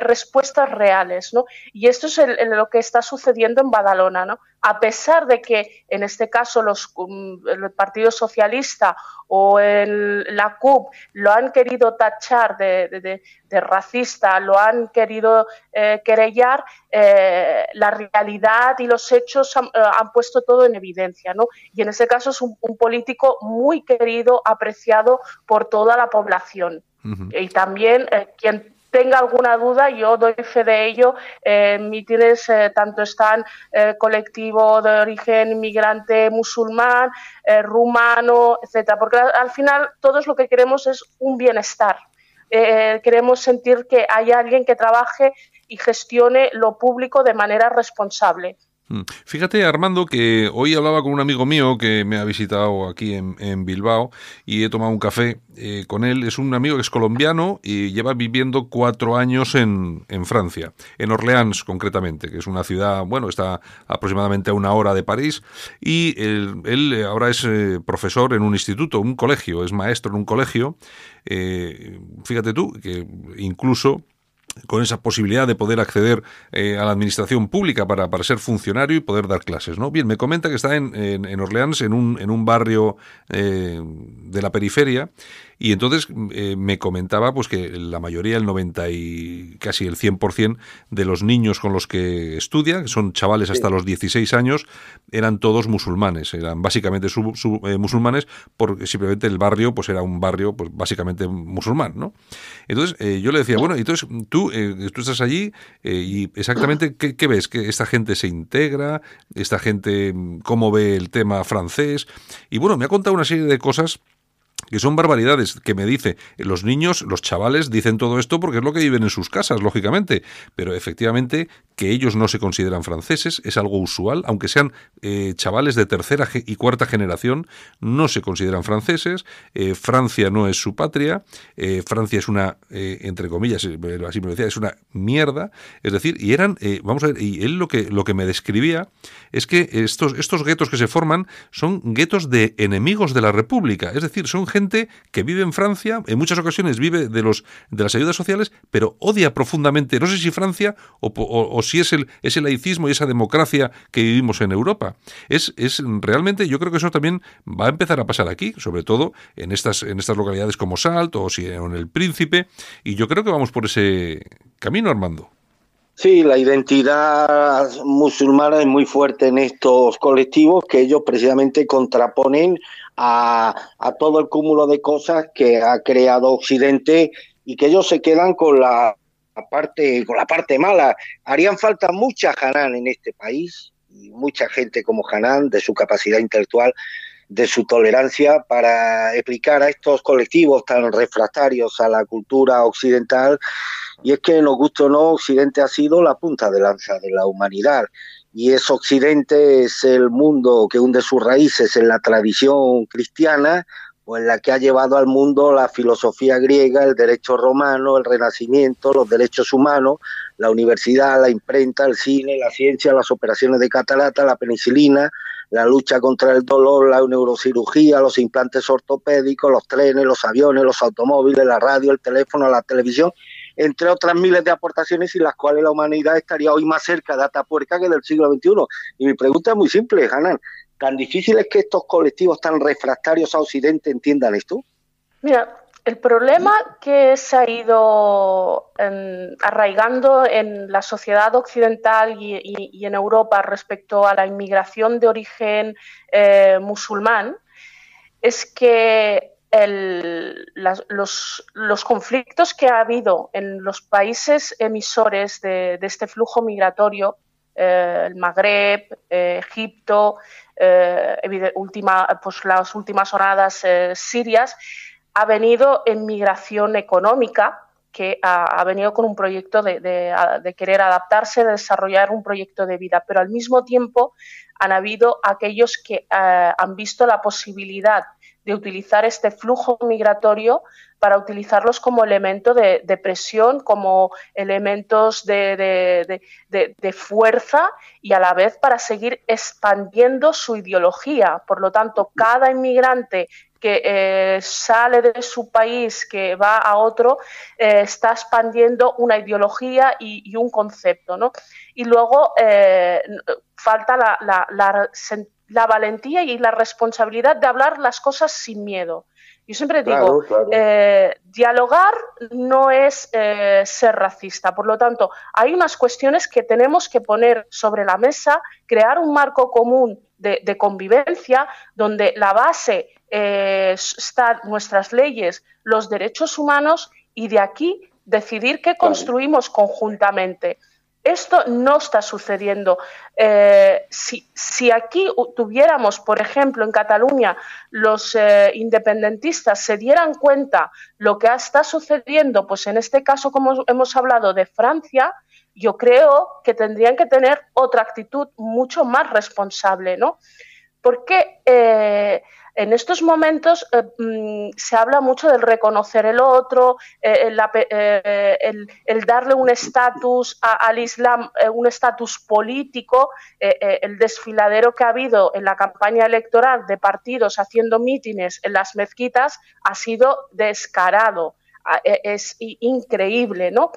respuestas reales. ¿no? Y esto es lo que está sucediendo en Badalona. ¿no? A pesar de que en este caso los, mm, el Partido Socialista o la CUP lo han querido tachar de, racista, lo han querido eh, querellar, eh, la realidad y los hechos han, puesto todo en evidencia. ¿no? Y en este caso es un, político muy querido, apreciado por toda la población. Y también quien tenga alguna duda, yo doy fe de ello. En mítines eh, tanto están eh, colectivo de origen inmigrante musulmán, eh, rumano, etcétera, porque al final todos lo que queremos es un bienestar. queremos sentir que hay alguien que trabaje y gestione lo público de manera responsable. Mm. Fíjate, Armando, que hoy hablaba con un amigo mío que me ha visitado aquí en, Bilbao y he tomado un café eh, con él. Es un amigo que es colombiano y lleva viviendo cuatro años en, Francia, en Orleans concretamente, que es una ciudad, bueno, está aproximadamente a una hora de París. Y él, ahora es eh, profesor en un instituto, un colegio, es maestro en un colegio. Eh, fíjate tú, que incluso con esa posibilidad de poder acceder eh, a la administración pública para, para, ser funcionario y poder dar clases. ¿no? Bien, me comenta que está en, en, Orleans, en un, en un barrio eh, de la periferia, y entonces eh, me comentaba pues que la mayoría, el 90 y casi el 100% de los niños con los que estudia, que son chavales hasta los 16 años, eran todos musulmanes, eran básicamente eh, musulmanes porque simplemente el barrio pues era un barrio pues básicamente musulmán, ¿no? Entonces eh, yo le decía, bueno, entonces tú, tú estás allí y exactamente ¿qué, ¿qué, ves? ¿Que esta gente se integra? ¿Esta gente cómo ve el tema francés? Y bueno, me ha contado una serie de cosas que son barbaridades, que me dice, los niños, los chavales dicen todo esto porque es lo que viven en sus casas, lógicamente, pero efectivamente que ellos no se consideran franceses es algo usual, aunque sean eh, chavales de tercera y cuarta generación, no se consideran franceses, eh, Francia no es su patria, eh, Francia es una, entre comillas, así me decía, es una mierda, es decir, y eran, vamos a ver, y él lo que, lo que me describía es que estos, estos guetos que se forman son guetos de enemigos de la República, es decir, son gente que vive en Francia, en muchas ocasiones vive de, los, de las ayudas sociales, pero odia profundamente, no sé si Francia o, si es el, ese laicismo y esa democracia que vivimos en Europa. Es, es realmente, yo creo que eso también va a empezar a pasar aquí, sobre todo en estas, en estas localidades como Salt o si en el Príncipe, y yo creo que vamos por ese camino, Armando. Sí, la identidad musulmana es muy fuerte en estos colectivos que ellos precisamente contraponen a, todo el cúmulo de cosas que ha creado Occidente y que ellos se quedan con la parte con la parte mala. Harían falta mucha Hanan en este país y mucha gente como Hanan de su capacidad intelectual, de su tolerancia para explicar a estos colectivos tan refractarios a la cultura occidental y es que, nos guste o no, Occidente ha sido la punta de lanza de la humanidad. Y es Occidente, es el mundo que hunde sus raíces en la tradición cristiana, o en la que ha llevado al mundo la filosofía griega, el derecho romano, el renacimiento, los derechos humanos, la universidad, la imprenta, el cine, la ciencia, las operaciones de catarata, la penicilina, la lucha contra el dolor, la neurocirugía, los implantes ortopédicos, los trenes, los aviones, los automóviles, la radio, el teléfono, la televisión entre otras miles de aportaciones y las cuales la humanidad estaría hoy más cerca de Atapuerca que del siglo XXI. Y mi pregunta es muy simple, Hanan. ¿Tan difícil es que estos colectivos tan refractarios a Occidente entiendan esto? Mira, el problema que se ha ido em, arraigando en la sociedad occidental y, en Europa respecto a la inmigración de origen eh, musulmán es que los, conflictos que ha habido en los países emisores de, este flujo migratorio, eh, el Magreb, eh, Egipto, eh, pues las últimas horadas sirias, ha venido en migración económica, que ha, venido con un proyecto de, de, querer adaptarse, de desarrollar un proyecto de vida, pero al mismo tiempo han habido aquellos que han visto la posibilidad de utilizar este flujo migratorio para utilizarlos como elemento de, presión, como elementos de, fuerza y a la vez para seguir expandiendo su ideología. Por lo tanto, cada inmigrante que eh, sale de su país, que va a otro, eh, está expandiendo una ideología y, un concepto. ¿no? Y luego eh, falta la, la, la la valentía y la responsabilidad de hablar las cosas sin miedo. Yo siempre digo, eh, dialogar no es eh, ser racista. Por lo tanto, hay unas cuestiones que tenemos que poner sobre la mesa, crear un marco común de, convivencia donde la base eh, están nuestras leyes, los derechos humanos y de aquí decidir qué construimos conjuntamente. Esto no está sucediendo. Eh, si, aquí tuviéramos, por ejemplo, en Cataluña, los eh, independentistas se dieran cuenta lo que está sucediendo, pues en este caso, como hemos hablado de Francia, yo creo que tendrían que tener otra actitud mucho más responsable, ¿no? Porque eh, en estos momentos eh, mm, se habla mucho del reconocer el otro, eh, el, darle un estatus al Islam, un estatus político. el desfiladero que ha habido en la campaña electoral de partidos haciendo mítines en las mezquitas ha sido descarado. Es increíble, ¿no?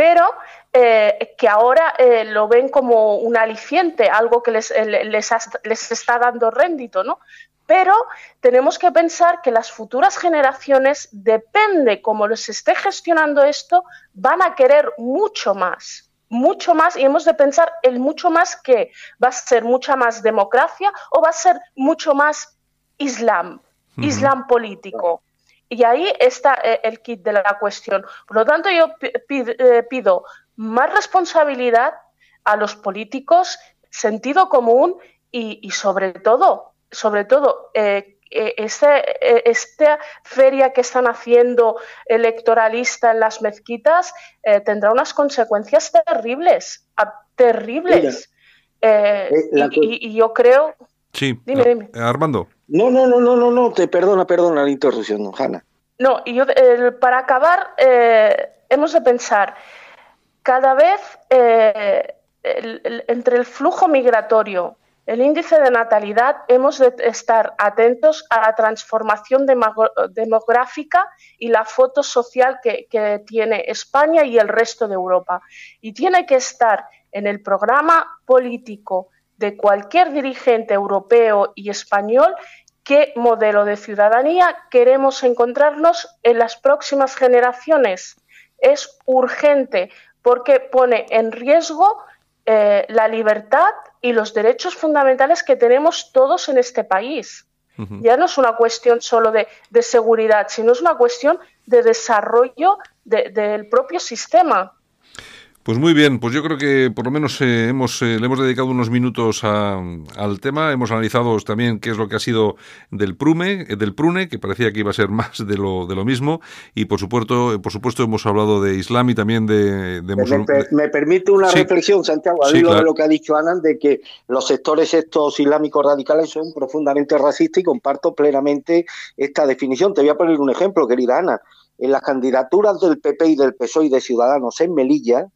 pero eh, que ahora eh, lo ven como un aliciente, algo que les, les, está dando rédito, ¿no? Pero tenemos que pensar que las futuras generaciones, depende cómo les esté gestionando esto, van a querer mucho más, mucho más, y hemos de pensar el mucho más que va a ser mucha más democracia o va a ser mucho más islam, islam político. Y ahí está eh, el kit de la cuestión. Por lo tanto, yo eh, pido más responsabilidad a los políticos, sentido común y, sobre todo, sobre todo, eh, esta feria que están haciendo electoralista en las mezquitas tendrá unas consecuencias terribles, terribles. y, yo creo... Sí, dime, dime. Armando. No, no, no, no, no, no, te perdona, perdona la interrupción, Hanna. No, y yo, para acabar, eh, hemos de pensar, cada vez eh, entre el flujo migratorio, el índice de natalidad, hemos de estar atentos a la transformación demográfica y la foto social que, tiene España y el resto de Europa. Y tiene que estar en el programa político de cualquier dirigente europeo y español qué modelo de ciudadanía queremos encontrarnos en las próximas generaciones. Es urgente porque pone en riesgo eh, la libertad y los derechos fundamentales que tenemos todos en este país. Ya no es una cuestión solo de, seguridad, sino es una cuestión de desarrollo del propio sistema. Pues muy bien, pues yo creo que por lo menos eh, hemos, eh, le hemos dedicado unos minutos al tema, hemos analizado también qué es lo que ha sido del Prume, eh, del Prune, que parecía que iba a ser más de lo, de lo mismo, y por supuesto, por supuesto hemos hablado de Islam y también de, de me, permite una reflexión, Santiago, al hilo de lo que ha dicho Anan, de que los sectores estos islámicos radicales son profundamente racistas y comparto plenamente esta definición. Te voy a poner un ejemplo, querida Ana. En las candidaturas del PP y del PSOE y de Ciudadanos en Melilla,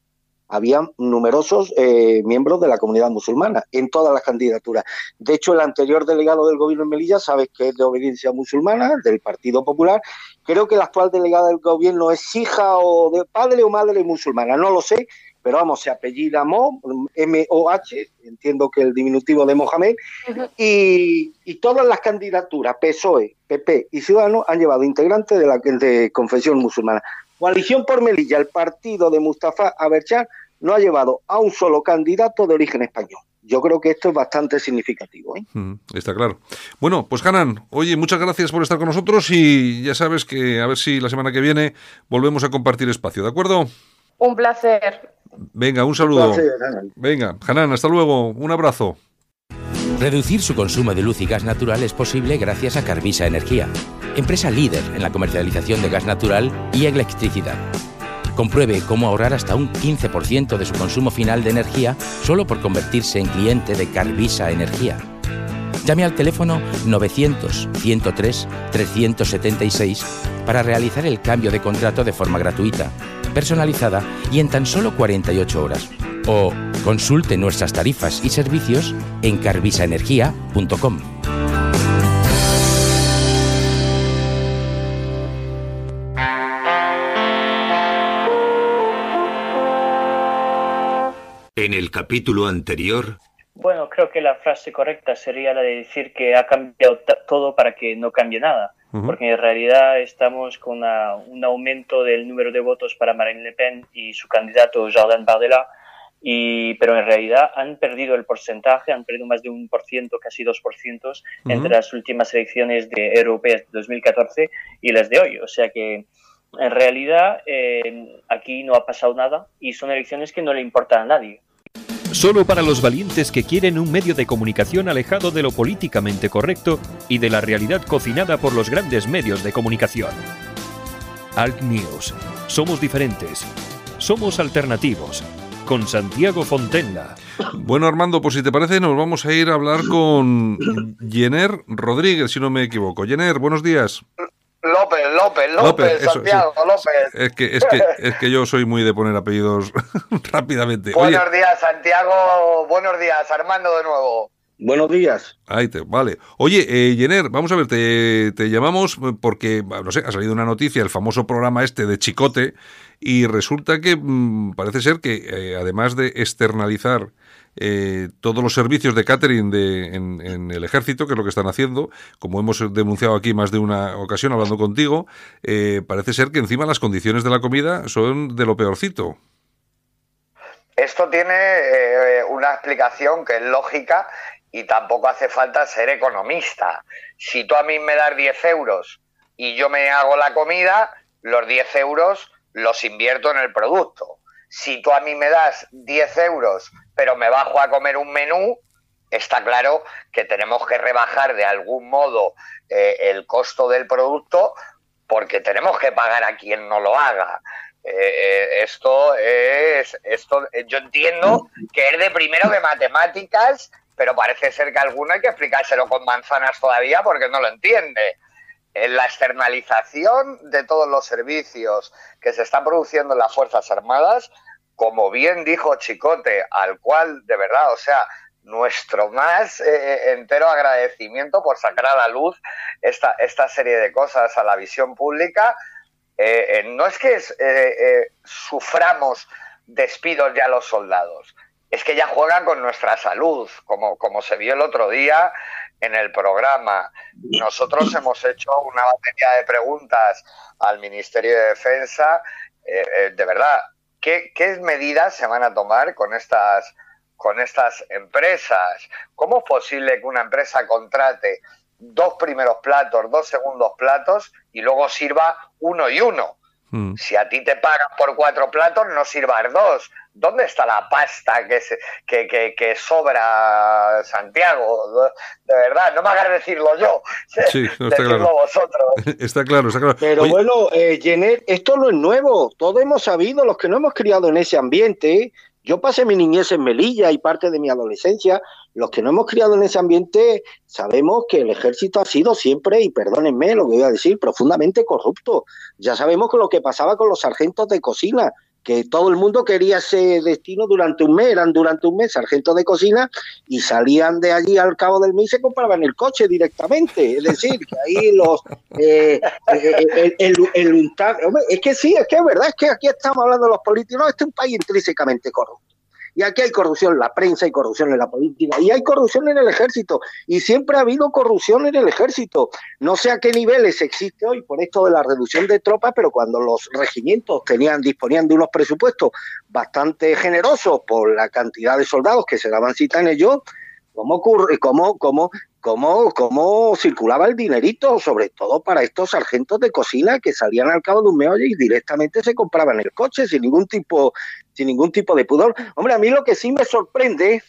había numerosos eh, miembros de la comunidad musulmana en todas las candidaturas. De hecho, el anterior delegado del gobierno en Melilla, sabes que es de obediencia musulmana, del Partido Popular. Creo que la actual delegada del gobierno es hija o de padre o madre musulmana, no lo sé, pero vamos, se apellida Mo, M-O-H, entiendo que el diminutivo de Mohamed, y, todas las candidaturas, PSOE, PP y Ciudadanos, han llevado integrantes de la de confesión musulmana. Coalición por Melilla, el partido de Mustafa Aberchar, no ha llevado a un solo candidato de origen español. Yo creo que esto es bastante significativo. ¿eh? Mm, está claro. Bueno, pues Hanan, oye, muchas gracias por estar con nosotros y ya sabes que a ver si la semana que viene volvemos a compartir espacio, ¿de acuerdo? Un placer. Venga, un saludo. Venga, Hanan, hasta luego. Un abrazo. Reducir su consumo de luz y gas natural es posible gracias a Carvisa Energía, empresa líder en la comercialización de gas natural y electricidad. Compruebe cómo ahorrar hasta un 15% de su consumo final de energía solo por convertirse en cliente de Carvisa Energía. Llame al teléfono 900-103-376 para realizar el cambio de contrato de forma gratuita, personalizada y en tan solo 48 horas. O consulte nuestras tarifas y servicios en carvisaenergia.com. En el capítulo anterior... Bueno, creo que la frase correcta sería la de decir que ha cambiado todo para que no cambie nada, porque en realidad estamos con un aumento del número de votos para Marine Le Pen y su candidato Jordan Bardella, y, pero en realidad han perdido el porcentaje, han perdido más de un por ciento, casi dos por ciento, entre las últimas elecciones de europeas de 2014 y las de hoy. O sea que en realidad eh, aquí no ha pasado nada y son elecciones que no le importan a nadie. Solo para los valientes que quieren un medio de comunicación alejado de lo políticamente correcto y de la realidad cocinada por los grandes medios de comunicación. Alt News. Somos diferentes. Somos alternativos. Con Santiago Fontenla. Bueno, Armando, pues si te parece, nos vamos a ir a hablar con Jenner Rodríguez, si no me equivoco. Jenner, buenos días. López, López, López, Santiago, López. Es que, es, que, es que yo soy muy de poner apellidos rápidamente. Buenos días, Santiago. Buenos días, Armando de nuevo. Buenos días. Ahí te, vale. Oye, eh, Jenner, vamos a ver, te, te, llamamos porque, no sé, ha salido una noticia, el famoso programa este de Chicote, y resulta que mm, parece ser que, eh, además de externalizar eh, todos los servicios de catering de, en, el ejército, que es lo que están haciendo, como hemos denunciado aquí más de una ocasión hablando contigo, eh, parece ser que encima las condiciones de la comida son de lo peorcito. Esto tiene eh, una explicación que es lógica y tampoco hace falta ser economista. Si tú a mí me das 10 euros y yo me hago la comida, los 10 euros los invierto en el producto si tú a mí me das 10 euros, pero me bajo a comer un menú, está claro que tenemos que rebajar de algún modo eh, el costo del producto porque tenemos que pagar a quien no lo haga. Eh, eh, esto es, esto, yo entiendo que es de primero de matemáticas, pero parece ser que alguno hay que explicárselo con manzanas todavía porque no lo entiende en la externalización de todos los servicios que se están produciendo en las Fuerzas Armadas, como bien dijo Chicote, al cual de verdad, o sea, nuestro más eh, eh, entero agradecimiento por sacar a la luz esta, esta serie de cosas a la visión pública. Eh, no es que suframos despidos ya los soldados, es que ya juegan con nuestra salud, como, como se vio el otro día en el programa. Nosotros hemos hecho una batería de preguntas al Ministerio de Defensa. de verdad, ¿qué, ¿qué medidas se van a tomar con estas, con estas empresas? ¿Cómo es posible que una empresa contrate dos primeros platos, dos segundos platos y luego sirva uno y uno? Mm. Si a ti te pagan por cuatro platos, no sirvas dos. ¿Dónde está la pasta que, que, que, sobra Santiago? De verdad, no me hagas decirlo yo. Sí, está claro. vosotros. está claro, está claro. Pero bueno, eh, esto no es nuevo. Todos hemos sabido, los que no hemos criado en ese ambiente, yo pasé mi niñez en Melilla y parte de mi adolescencia. Los que no hemos criado en ese ambiente sabemos que el ejército ha sido siempre, y perdónenme lo que voy a decir, profundamente corrupto. Ya sabemos lo que pasaba con los sargentos de cocina, que todo el mundo quería ese destino durante un mes, eran durante un mes sargentos de cocina y salían de allí al cabo del mes y se compraban el coche directamente. Es decir, que ahí los. Eh, eh, el, el, es que sí, es que es verdad, es que aquí estamos hablando de los políticos. No, este es un país intrínsecamente corrupto. Y aquí hay corrupción en la prensa, hay corrupción en la política, y hay corrupción en el ejército. Y siempre ha habido corrupción en el ejército. No sé a qué niveles existe hoy por esto de la reducción de tropas, pero cuando los regimientos tenían, disponían de unos presupuestos bastante generosos por la cantidad de soldados que se daban cita en ellos, ¿cómo, ocurre, cómo, cómo cómo, cómo circulaba el dinerito, sobre todo para estos sargentos de cocina que salían al cabo de un mes y directamente se compraban el coche sin ningún tipo, sin ningún tipo de pudor. Hombre, a mí lo que sí me sorprende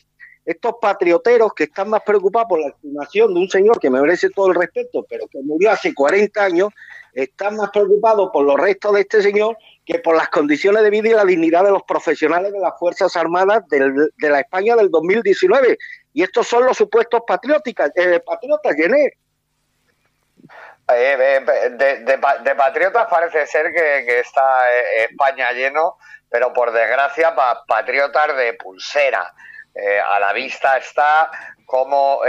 estos patrioteros que están más preocupados por la estimación de un señor que me merece todo el respeto, pero que murió hace 40 años, están más preocupados por los restos de este señor que por las condiciones de vida y la dignidad de los profesionales de las Fuerzas Armadas de la España del 2019. Y estos son los supuestos patrióticas, eh, patriotas, Gené. Eh, de, patriotas parece ser que, está eh, España lleno, pero por desgracia patriotas de pulsera. a la vista está cómo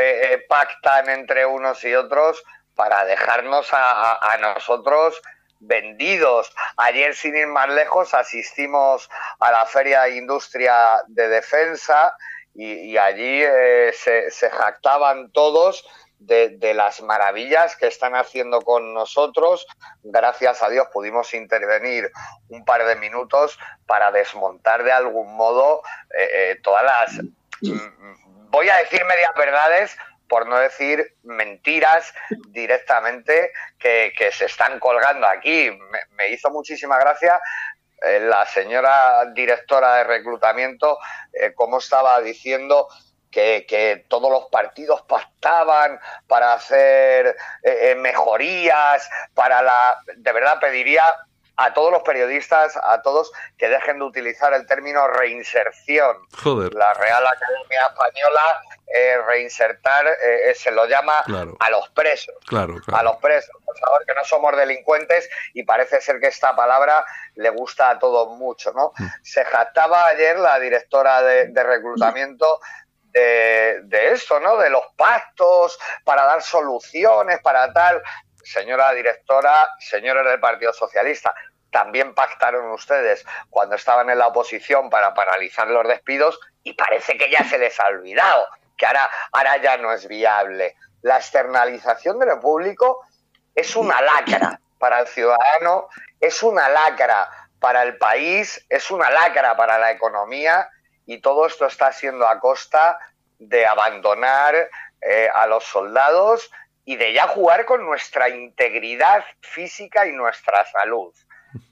pactan entre unos y otros para dejarnos a, nosotros vendidos. Ayer, sin ir más lejos, asistimos a la Feria de Industria de Defensa y, allí eh, se, jactaban todos de, las maravillas que están haciendo con nosotros. Gracias a Dios pudimos intervenir un par de minutos para desmontar de algún modo eh, eh, todas las, mm, voy a decir medias verdades, por no decir mentiras directamente que, se están colgando aquí. Me, hizo muchísima gracia eh, la señora directora de reclutamiento, eh, como estaba diciendo que, todos los partidos pactaban para hacer eh, mejorías, para la... De verdad pediría a todos los periodistas, a todos, que dejen de utilizar el término reinserción. La Real Academia Española, eh, reinsertar, eh, se lo llama a los presos. A los presos. Por favor, que no somos delincuentes y parece ser que esta palabra le gusta a todos mucho, ¿no? Mm. Se jactaba ayer la directora de, reclutamiento de, de, esto, ¿no? De los pactos para dar soluciones, para tal señora directora, señores del Partido Socialista, también pactaron ustedes cuando estaban en la oposición para paralizar los despidos y parece que ya se les ha olvidado, que ahora, ahora ya no es viable. La externalización de lo público es una lacra para el ciudadano, es una lacra para el país, es una lacra para la economía y todo esto está siendo a costa de abandonar eh, a los soldados y de ya jugar con nuestra integridad física y nuestra salud.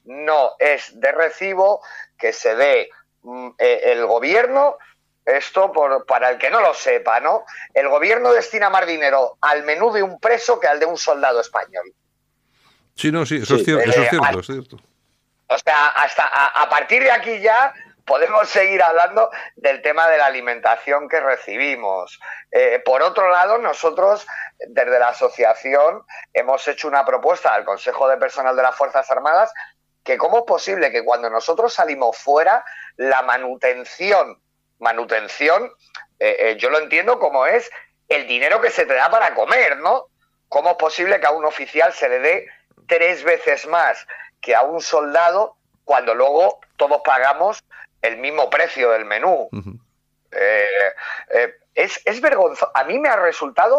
No es de recibo que se dé mm, eh, el gobierno, esto por, para el que no lo sepa, ¿no? El gobierno destina más dinero al menú de un preso que al de un soldado español. Sí, no, sí, eso, Es, cierto, eso es cierto, es cierto. O sea, hasta a partir de aquí ya podemos seguir hablando del tema de la alimentación que recibimos. Eh, por otro lado, nosotros desde la asociación hemos hecho una propuesta al Consejo de Personal de las Fuerzas Armadas que cómo es posible que cuando nosotros salimos fuera, la manutención, manutención, eh, eh, yo lo entiendo como es el dinero que se te da para comer, ¿no? ¿Cómo es posible que a un oficial se le dé tres veces más que a un soldado cuando luego todos pagamos el mismo precio del menú. Eh, eh, es, es vergonzoso. A mí me ha resultado